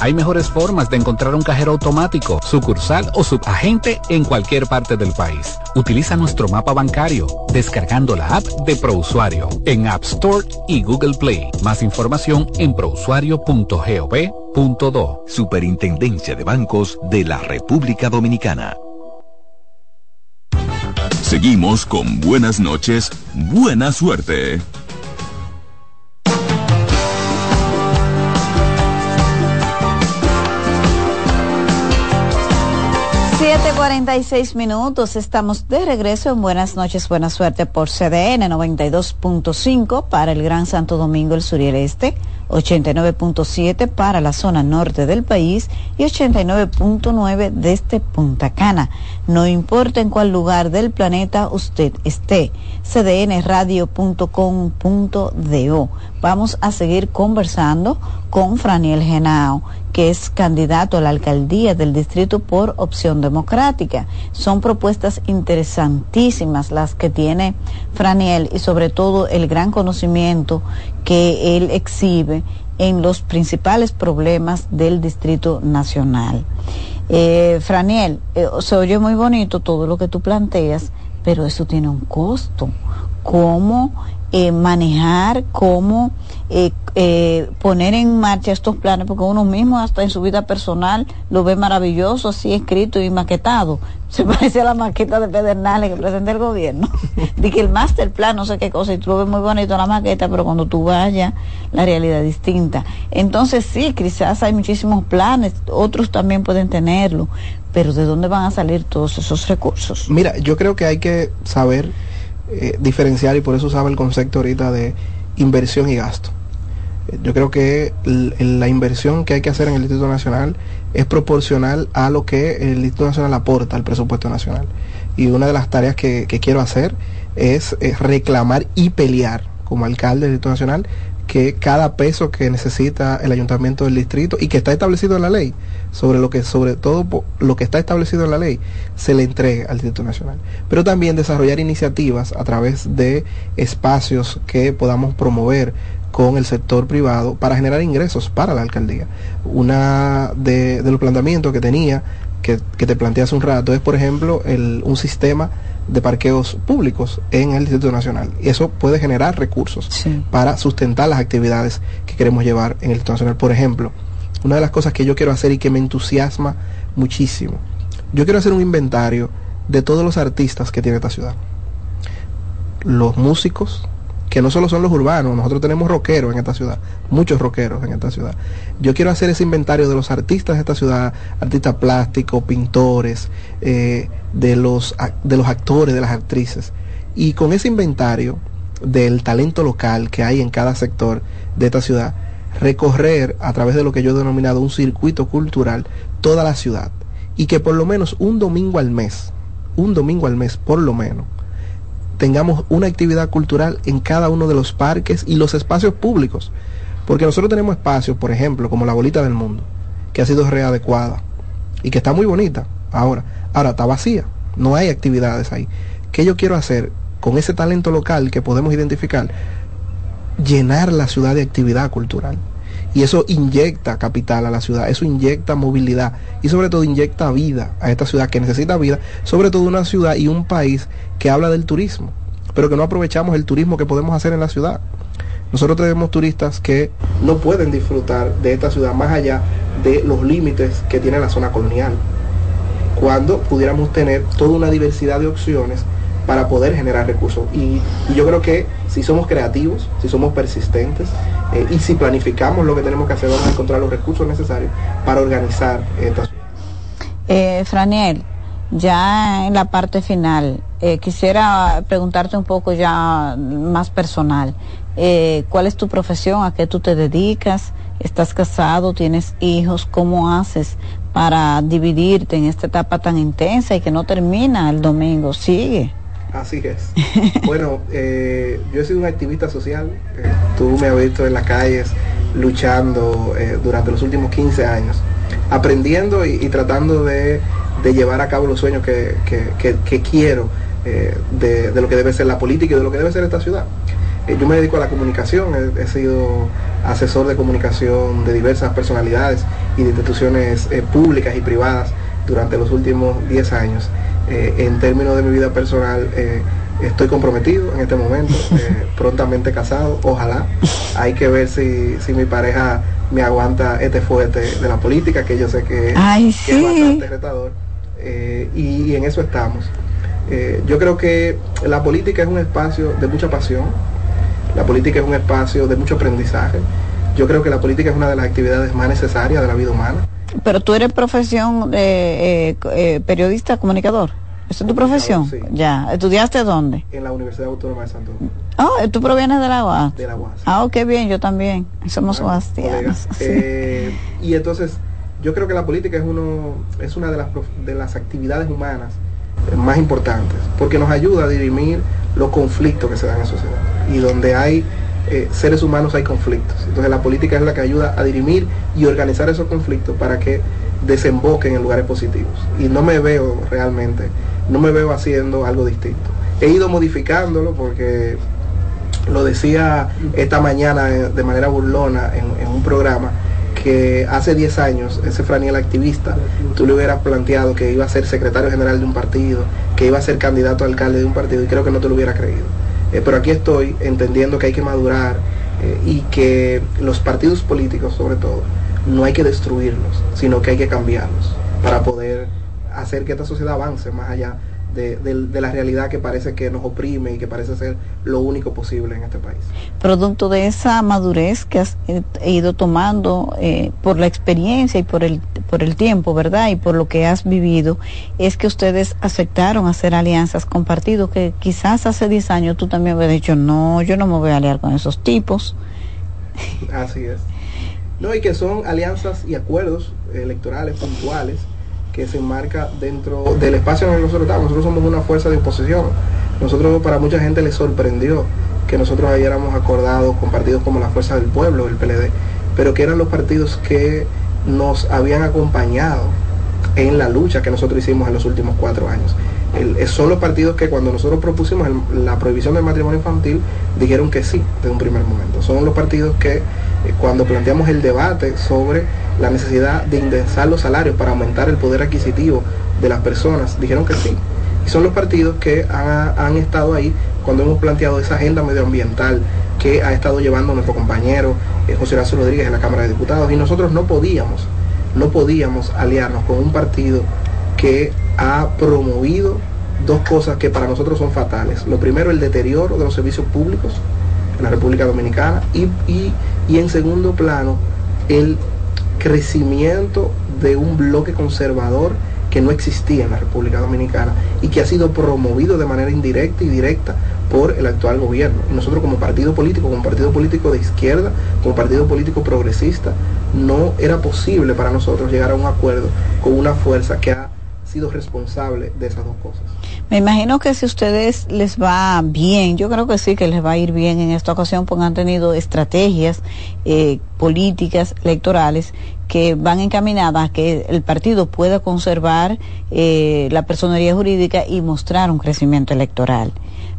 Hay mejores formas de encontrar un cajero automático, sucursal o subagente en cualquier parte del país. Utiliza nuestro mapa bancario descargando la app de ProUsuario en App Store y Google Play. Más información en prousuario.gov.do. Superintendencia de Bancos de la República Dominicana. Seguimos con buenas noches, buena suerte. 7:46 minutos, estamos de regreso en Buenas noches, buena suerte por CDN 92.5 para el Gran Santo Domingo, el sur y el este, 89.7 para la zona norte del país y 89.9 desde Punta Cana. No importa en cuál lugar del planeta usted esté, cdnradio.com.do. Vamos a seguir conversando con Franiel Genao, que es candidato a la alcaldía del distrito por opción democrática. Son propuestas interesantísimas las que tiene Franiel y sobre todo el gran conocimiento que él exhibe en los principales problemas del Distrito Nacional. Eh, Franiel, eh, se oye muy bonito todo lo que tú planteas, pero eso tiene un costo. ¿Cómo eh, manejar, cómo eh, eh, poner en marcha estos planes? Porque uno mismo hasta en su vida personal lo ve maravilloso, así escrito y maquetado. Se <laughs> parece a la maqueta de Pedernales que presenta el gobierno. <laughs> de que el master plan, no sé qué cosa, y tú lo ves muy bonito la maqueta, pero cuando tú vayas, la realidad es distinta. Entonces sí, quizás hay muchísimos planes, otros también pueden tenerlo, pero ¿de dónde van a salir todos esos recursos? Mira, yo creo que hay que saber eh, diferenciar y por eso usaba el concepto ahorita de inversión y gasto. Eh, Yo creo que la inversión que hay que hacer en el Instituto Nacional es proporcional a lo que el Instituto Nacional aporta al presupuesto nacional. y una de las tareas que, quiero hacer es, es reclamar y pelear como alcalde del Distrito Nacional que cada peso que necesita el ayuntamiento del distrito y que está establecido en la ley, sobre lo que sobre todo lo que está establecido en la ley, se le entregue al Distrito Nacional. Pero también desarrollar iniciativas a través de espacios que podamos promover con el sector privado para generar ingresos para la alcaldía. Una de, de los planteamientos que tenía, que, que te planteé hace un rato, es por ejemplo el, un sistema de parqueos públicos en el Distrito Nacional. Y eso puede generar recursos para sustentar las actividades que queremos llevar en el Distrito Nacional. Por ejemplo, una de las cosas que yo quiero hacer y que me entusiasma muchísimo, yo quiero hacer un inventario de todos los artistas que tiene esta ciudad. Los músicos, que no solo son los urbanos, nosotros tenemos rockeros en esta ciudad, muchos rockeros en esta ciudad. Yo quiero hacer ese inventario de los artistas de esta ciudad, artistas plásticos, pintores, eh, de, los, de los actores, de las actrices. Y con ese inventario del talento local que hay en cada sector de esta ciudad, recorrer a través de lo que yo he denominado un circuito cultural toda la ciudad. Y que por lo menos un domingo al mes, un domingo al mes por lo menos, tengamos una actividad cultural en cada uno de los parques y los espacios públicos. Porque nosotros tenemos espacios, por ejemplo, como la Bolita del Mundo, que ha sido readecuada y que está muy bonita ahora. Ahora está vacía, no hay actividades ahí. ¿Qué yo quiero hacer con ese talento local que podemos identificar? Llenar la ciudad de actividad cultural. Y eso inyecta capital a la ciudad, eso inyecta movilidad y sobre todo inyecta vida a esta ciudad que necesita vida, sobre todo una ciudad y un país que habla del turismo, pero que no aprovechamos el turismo que podemos hacer en la ciudad. Nosotros tenemos turistas que no pueden disfrutar de esta ciudad más allá de los límites que tiene la zona colonial, cuando pudiéramos tener toda una diversidad de opciones para poder generar recursos. Y, yo creo que si somos creativos, si somos persistentes eh, y si planificamos lo que tenemos que hacer, vamos a encontrar los recursos necesarios para organizar esta. Eh, Franiel, ya en la parte final, eh, quisiera preguntarte un poco ya más personal. Eh, ¿Cuál es tu profesión? ¿A qué tú te dedicas? ¿Estás casado? ¿Tienes hijos? ¿Cómo haces para dividirte en esta etapa tan intensa y que no termina el domingo? Sigue. Así es. <laughs> bueno, eh, yo he sido un activista social. eh, tú me has visto en las calles luchando eh, durante los últimos 15 años, aprendiendo y, tratando de, llevar a cabo los sueños que, quiero de, lo que debe ser la política y de lo que debe ser esta ciudad. Yo me dedico a la comunicación, he, sido asesor de comunicación de diversas personalidades y de instituciones públicas y privadas durante los últimos 10 años. Eh, en términos de mi vida personal, eh, estoy comprometido en este momento, <laughs> eh, prontamente casado, ojalá. Hay que ver si, si mi pareja me aguanta este fuerte de la política, que yo sé que, Ay, que es bastante retador. Y, y en eso estamos. Yo creo que la política es un espacio de mucha pasión, la política es un espacio de mucho aprendizaje. Yo creo que la política es una de las actividades más necesarias de la vida humana. Pero tú eres profesión de eh, eh, periodista, comunicador. ¿Esa es tu profesión? Ya. ¿Estudiaste dónde? En la Universidad Autónoma de Santo Domingo. Oh, tú provienes de la UAS. De la UAS. Ah, qué bien, yo también. Somos <laughs> sí. Eh, y entonces, yo creo que la política es, uno, es una de las, de las actividades humanas eh, más importantes, porque nos ayuda a dirimir los conflictos que se dan en la sociedad. Y donde hay eh, seres humanos hay conflictos. Entonces la política es la que ayuda a dirimir y organizar esos conflictos para que desemboquen en lugares positivos. Y no me veo realmente, no me veo haciendo algo distinto. He ido modificándolo porque lo decía esta mañana eh, de manera burlona en, en un programa que hace 10 años ese Franiel activista, tú le hubieras planteado que iba a ser secretario general de un partido, que iba a ser candidato a alcalde de un partido y creo que no te lo hubiera creído. Eh, pero aquí estoy entendiendo que hay que madurar eh, y que los partidos políticos sobre todo no hay que destruirlos, sino que hay que cambiarlos para poder hacer que esta sociedad avance más allá de, de- de la realidad que parece que nos oprime y que parece ser lo único posible en este país. Producto de esa madurez que has eh, ido tomando eh, por la experiencia y por el, por el tiempo, ¿verdad? Y por lo que has vivido, es que ustedes aceptaron hacer alianzas con partidos que quizás hace 10 años tú también hubieras dicho, no, yo no me voy a aliar con esos tipos. Así es. No, y que son alianzas y acuerdos electorales puntuales que se enmarca dentro del espacio en el que nosotros estamos. Nosotros somos una fuerza de oposición. Nosotros, para mucha gente les sorprendió que nosotros hayéramos acordado con partidos como la Fuerza del Pueblo, el PLD, pero que eran los partidos que nos habían acompañado en la lucha que nosotros hicimos en los últimos cuatro años. El, son los partidos que cuando nosotros propusimos la prohibición del matrimonio infantil dijeron que sí de un primer momento. Son los partidos que eh, cuando planteamos el debate sobre la necesidad de indexar los salarios para aumentar el poder adquisitivo de las personas, dijeron que sí. Y son los partidos que han, estado ahí cuando hemos planteado esa agenda medioambiental que ha estado llevando nuestro compañero eh, José Horacio Rodríguez en la Cámara de Diputados. Y nosotros no podíamos, no podíamos aliarnos con un partido que ha promovido dos cosas que para nosotros son fatales. Lo primero, el deterioro de los servicios públicos en la República Dominicana y, y en segundo plano, el crecimiento de un bloque conservador que no existía en la República Dominicana y que ha sido promovido de manera indirecta y directa por el actual gobierno. Y nosotros como partido político, como partido político de izquierda, como partido político progresista, no era posible para nosotros llegar a un acuerdo con una fuerza que ha responsable de esas dos cosas. Me imagino que si ustedes les va bien, yo creo que sí que les va a ir bien en esta ocasión, porque han tenido estrategias eh, políticas electorales que van encaminadas a que el partido pueda conservar eh, la personería jurídica y mostrar un crecimiento electoral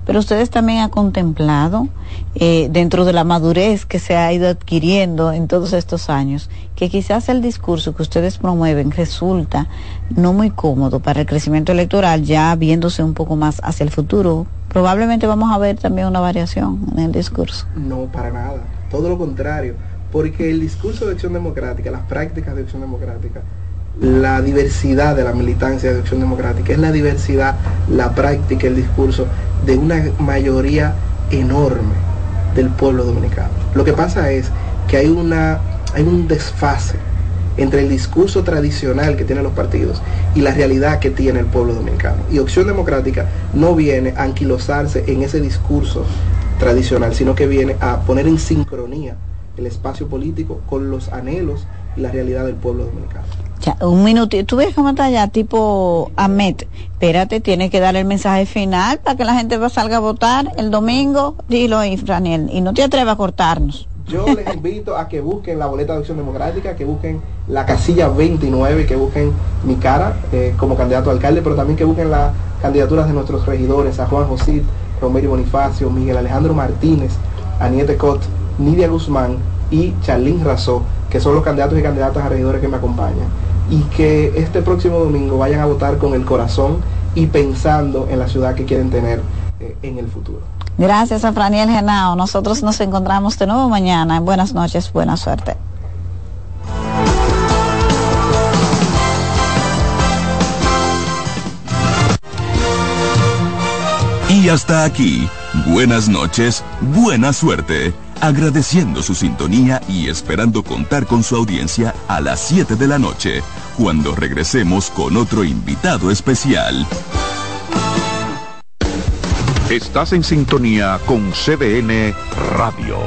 pero ustedes también han contemplado, eh, dentro de la madurez que se ha ido adquiriendo en todos estos años, que quizás el discurso que ustedes promueven resulta no muy cómodo para el crecimiento electoral, ya viéndose un poco más hacia el futuro. Probablemente vamos a ver también una variación en el discurso. No, para nada. Todo lo contrario. Porque el discurso de acción democrática, las prácticas de acción democrática, la diversidad de la militancia de acción democrática, es la diversidad, la práctica, el discurso de una mayoría enorme del pueblo dominicano. Lo que pasa es que hay, una, hay un desfase entre el discurso tradicional que tienen los partidos y la realidad que tiene el pueblo dominicano. Y Opción Democrática no viene a anquilosarse en ese discurso tradicional, sino que viene a poner en sincronía el espacio político con los anhelos y la realidad del pueblo dominicano un minutito. Tú ves cómo está ya, tipo Ahmed. Espérate, tiene que dar el mensaje final para que la gente salga a votar el domingo. Dilo, Raniel. Y no te atrevas a cortarnos. Yo les <laughs> invito a que busquen la boleta de acción democrática, que busquen la casilla 29, que busquen mi cara eh, como candidato a alcalde, pero también que busquen las candidaturas de nuestros regidores, a Juan José, Romero Bonifacio, Miguel Alejandro Martínez, Aniete Cot, Nidia Guzmán y Charlín Razó, que son los candidatos y candidatas a regidores que me acompañan y que este próximo domingo vayan a votar con el corazón y pensando en la ciudad que quieren tener eh, en el futuro. Gracias a Franiel Genao. Nosotros nos encontramos de nuevo mañana. Buenas noches, buena suerte. Y hasta aquí, buenas noches, buena suerte agradeciendo su sintonía y esperando contar con su audiencia a las 7 de la noche, cuando regresemos con otro invitado especial. Estás en sintonía con CDN Radio.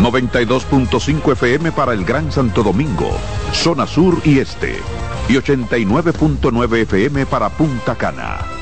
92.5 FM para el Gran Santo Domingo, zona sur y este. Y 89.9 FM para Punta Cana.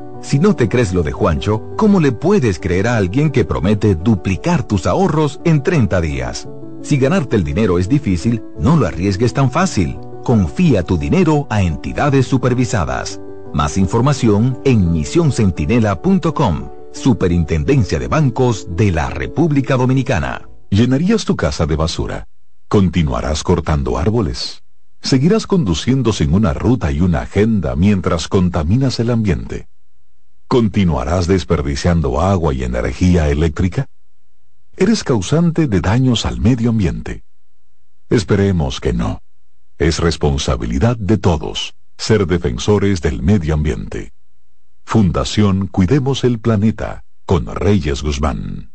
Si no te crees lo de Juancho, ¿cómo le puedes creer a alguien que promete duplicar tus ahorros en 30 días? Si ganarte el dinero es difícil, no lo arriesgues tan fácil. Confía tu dinero a entidades supervisadas. Más información en misioncentinela.com. Superintendencia de Bancos de la República Dominicana. ¿Llenarías tu casa de basura? ¿Continuarás cortando árboles? ¿Seguirás conduciendo sin una ruta y una agenda mientras contaminas el ambiente? ¿Continuarás desperdiciando agua y energía eléctrica? ¿Eres causante de daños al medio ambiente? Esperemos que no. Es responsabilidad de todos ser defensores del medio ambiente. Fundación Cuidemos el Planeta con Reyes Guzmán.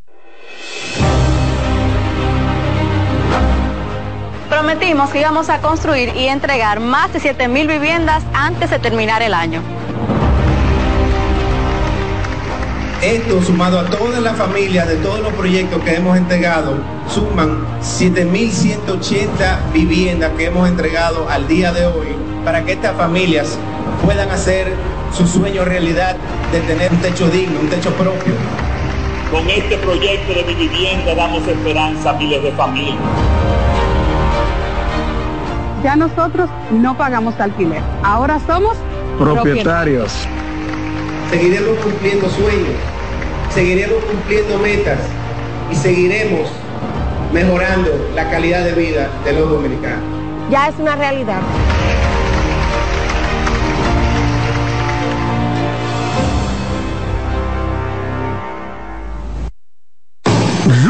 Prometimos que íbamos a construir y entregar más de 7.000 viviendas antes de terminar el año. Esto sumado a todas las familias de todos los proyectos que hemos entregado, suman 7.180 viviendas que hemos entregado al día de hoy para que estas familias puedan hacer su sueño realidad de tener un techo digno, un techo propio. Con este proyecto de mi vivienda damos esperanza a miles de familias. Ya nosotros no pagamos alquiler. Ahora somos Propietarios. Seguiremos cumpliendo sueños, seguiremos cumpliendo metas y seguiremos mejorando la calidad de vida de los dominicanos. Ya es una realidad.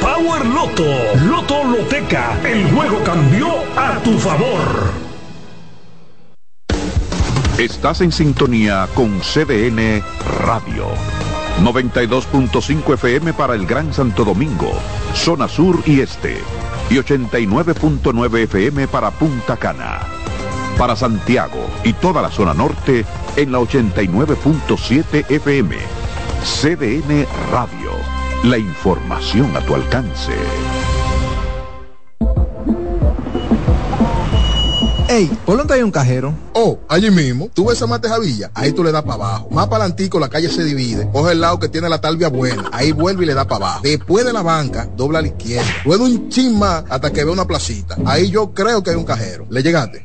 Power Loto. Loto Loteca, el juego cambió a tu favor. Estás en sintonía con CDN Radio. 92.5 FM para el Gran Santo Domingo, zona sur y este. Y 89.9 FM para Punta Cana. Para Santiago y toda la zona norte en la 89.7 FM. CDN Radio. La información a tu alcance. Ey, ¿por dónde hay un cajero? Oh, allí mismo. ¿Tú ves esa matejavilla? Ahí tú le das para abajo. Más para adelantico la calle se divide. Coge el lado que tiene la talvia buena. Ahí vuelve y le da para abajo. Después de la banca, dobla a la izquierda. Luego un chin más hasta que ve una placita. Ahí yo creo que hay un cajero. ¿Le llegaste?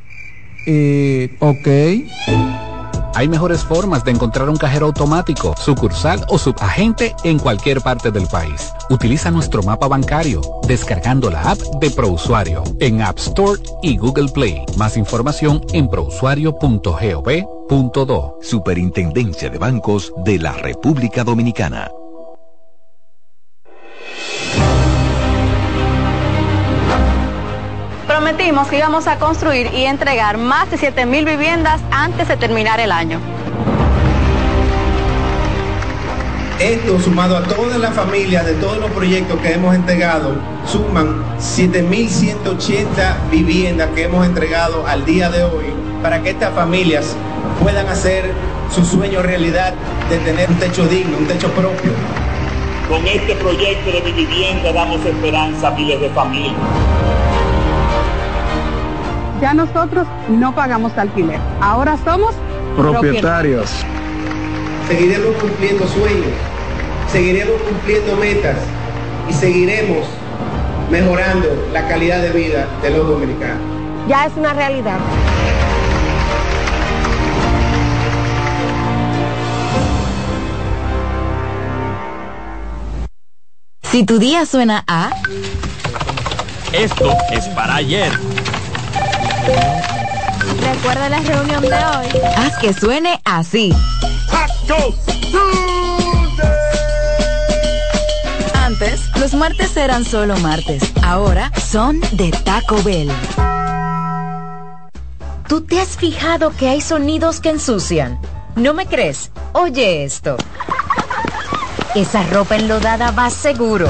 Eh, ok. Hay mejores formas de encontrar un cajero automático, sucursal o subagente en cualquier parte del país. Utiliza nuestro mapa bancario descargando la app de ProUsuario en App Store y Google Play. Más información en prousuario.gov.do. Superintendencia de Bancos de la República Dominicana. Prometimos que íbamos a construir y entregar más de 7.000 viviendas antes de terminar el año. Esto sumado a todas las familias de todos los proyectos que hemos entregado, suman 7.180 viviendas que hemos entregado al día de hoy para que estas familias puedan hacer su sueño realidad de tener un techo digno, un techo propio. Con este proyecto de mi vivienda damos esperanza a miles de familias. Ya nosotros no pagamos alquiler. Ahora somos Propietarios. Seguiremos cumpliendo sueños, seguiremos cumpliendo metas y seguiremos mejorando la calidad de vida de los dominicanos. Ya es una realidad. Si tu día suena a... Esto es para ayer. Recuerda la reunión de hoy. Haz que suene así. Antes, los martes eran solo martes. Ahora son de Taco Bell. ¿Tú te has fijado que hay sonidos que ensucian? ¿No me crees? Oye esto. Esa ropa enlodada va seguro.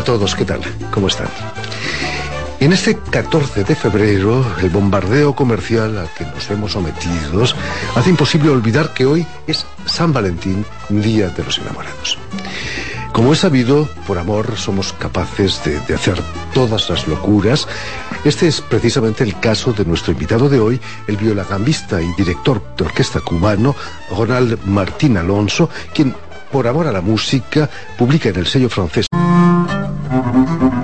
A todos, ¿qué tal? ¿Cómo están? En este 14 de febrero, el bombardeo comercial al que nos vemos sometidos hace imposible olvidar que hoy es San Valentín, Día de los Enamorados. Como es sabido, por amor somos capaces de, de, hacer todas las locuras. Este es precisamente el caso de nuestro invitado de hoy, el violagambista y director de orquesta cubano, Ronald Martín Alonso, quien, por amor a la música, publica en el sello francés Thank you.